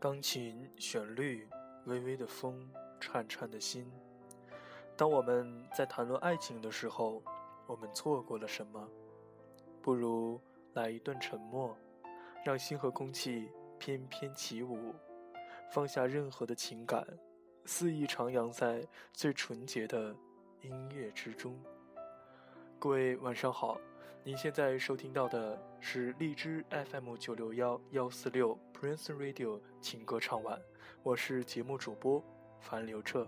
钢琴旋律，微微的风，颤颤的心。当我们在谈论爱情的时候，我们错过了什么？不如来一段沉默，让心和空气翩翩起舞，放下任何的情感，肆意徜徉在最纯洁的音乐之中。各位晚上好，您现在收听到的是荔枝 FM 九六幺幺四六 Prince Radio 情歌唱晚，我是节目主播樊刘彻。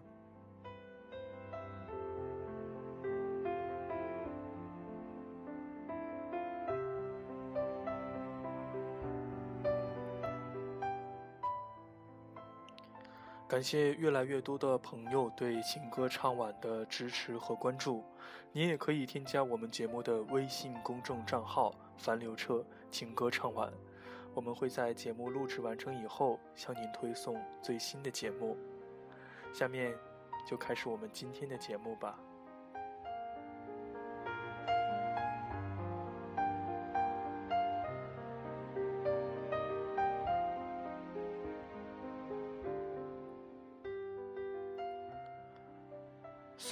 感谢越来越多的朋友对情歌唱晚的支持和关注，您也可以添加我们节目的微信公众账号“樊刘彻情歌唱晚”，我们会在节目录制完成以后向您推送最新的节目。下面就开始我们今天的节目吧。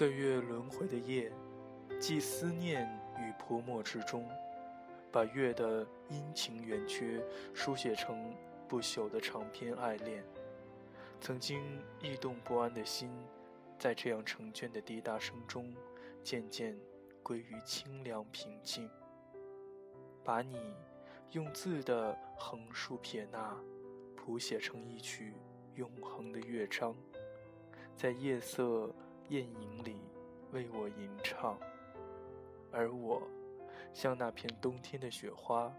岁月轮回的夜，寄思念于泼墨之中，把月的阴晴圆缺书写成不朽的长篇爱恋。曾经异动不安的心，在这样成卷的滴答声中，渐渐归于清凉平静。把你用字的横竖撇捺，谱写成一曲永恒的乐章，在夜色。艳影里为我吟唱，而我像那片冬天的雪花，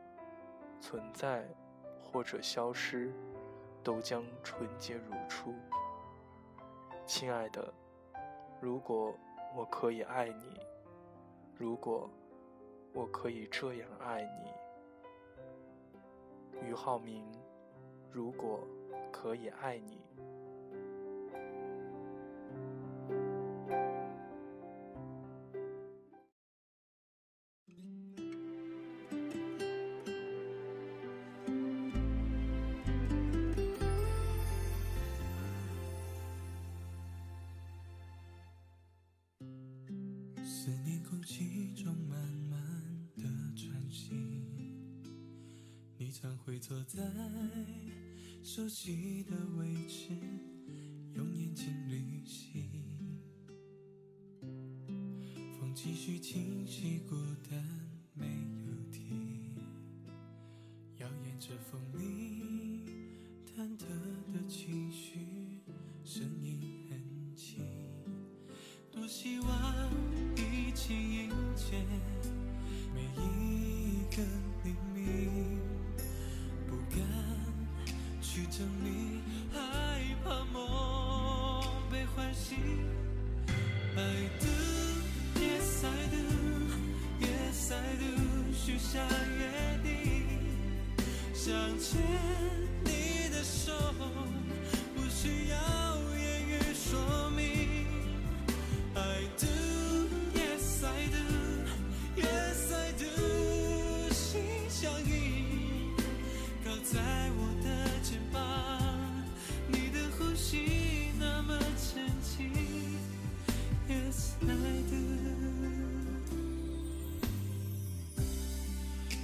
存在或者消失，都将纯洁如初。亲爱的，如果我可以爱你，如果我可以这样爱你，俞浩明，如果可以爱你。你常会坐在熟悉的位置，用眼睛旅行。风继续清晰，孤单没有停，摇曳着风铃，忐忑的情绪，声音很轻。多希望一起迎接每一牵你的手，不需要言语说明。I do, yes I do, yes I do. 心相印，靠在我的肩膀，你的呼吸那么浅浅，yes I do。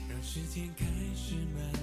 让时间开始蔓。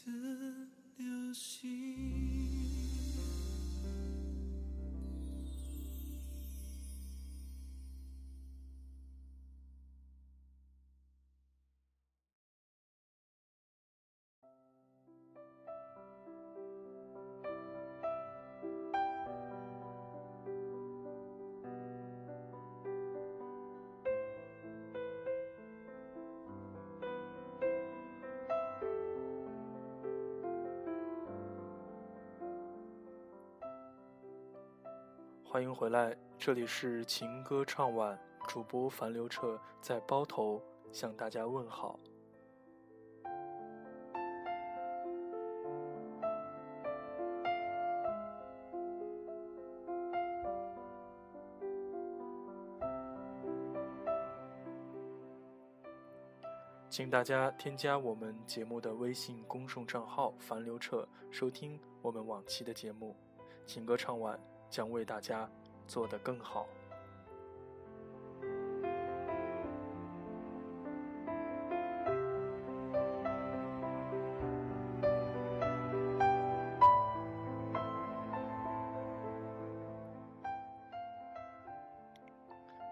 的流星。欢迎回来，这里是情歌唱晚，主播樊刘彻在包头向大家问好。请大家添加我们节目的微信公众账号“樊刘彻”，收听我们往期的节目。情歌唱晚。将为大家做得更好。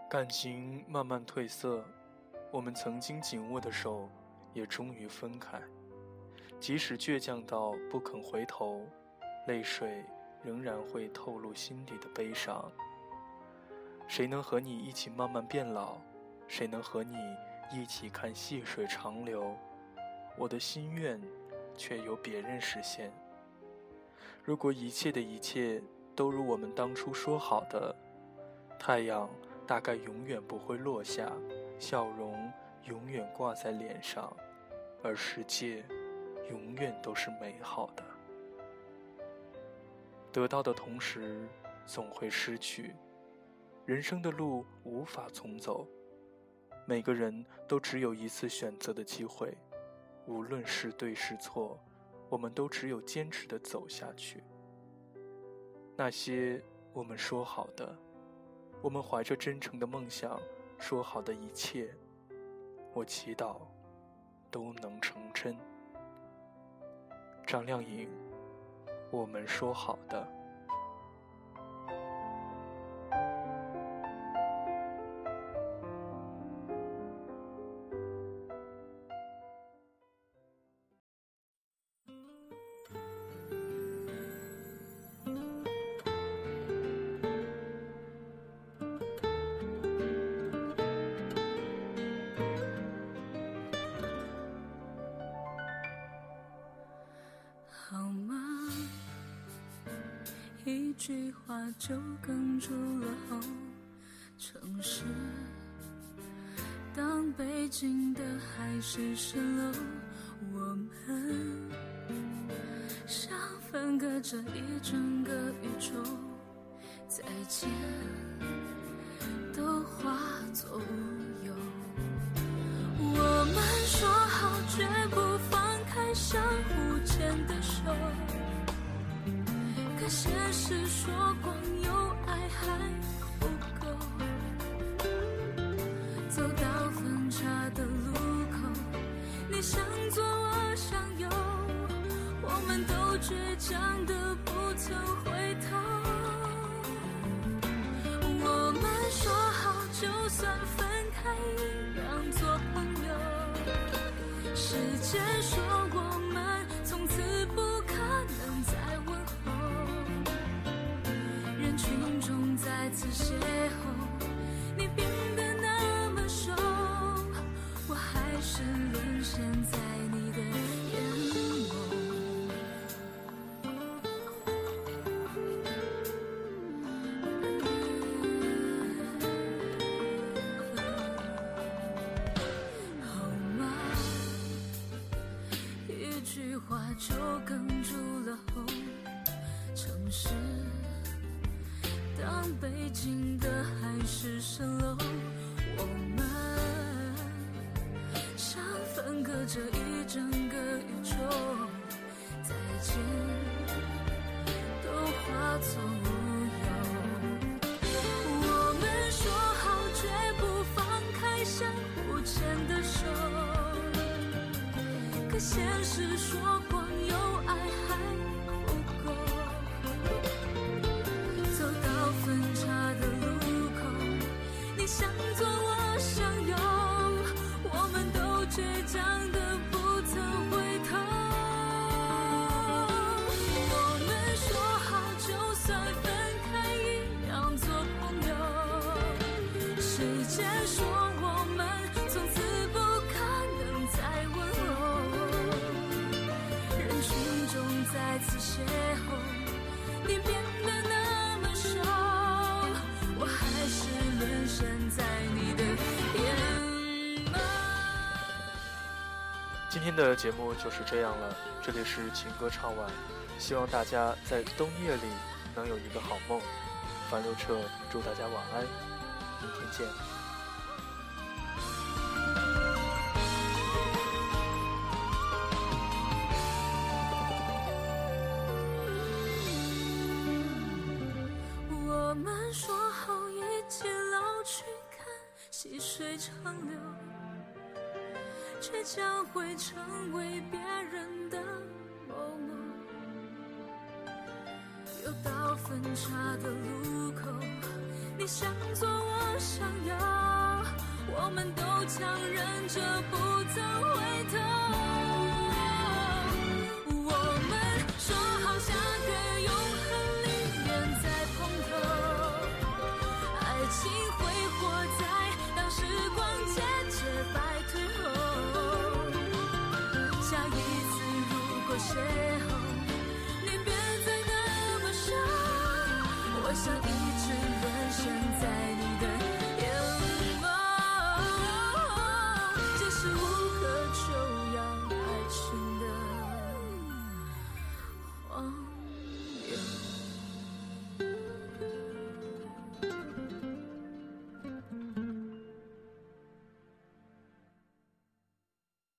感情慢慢褪色，我们曾经紧握的手也终于分开。即使倔强到不肯回头，泪水。仍然会透露心底的悲伤。谁能和你一起慢慢变老？谁能和你一起看细水长流？我的心愿，却由别人实现。如果一切的一切都如我们当初说好的，太阳大概永远不会落下，笑容永远挂在脸上，而世界永远都是美好的。得到的同时，总会失去。人生的路无法重走，每个人都只有一次选择的机会。无论是对是错，我们都只有坚持的走下去。那些我们说好的，我们怀着真诚的梦想说好的一切，我祈祷都能成真。张靓颖。我们说好的。一句话就哽住了喉。城市，当北京的海市蜃楼，我们像分隔着一整个宇宙，再见是说光有爱还不够，走到分岔的路口，你向左我向右，我们都倔强的不曾回头。我们说好，就算分开，一样做朋友。时间说此邂逅，隔着一整个宇宙再见都化作乌有我们说好绝不放开相互牵的手可现实说过再次邂逅，你变得那么瘦，我还是沦陷在你的眼眸。今天的节目就是这样了，这里是情歌唱晚，希望大家在冬夜里能有一个好梦。樊刘彻祝大家晚安，明天见。水长流，却将会成为别人的某某。又到分岔的路口，你向左，我向右，我们都强忍着不曾回头。邂逅，你别再那么瘦，我想一。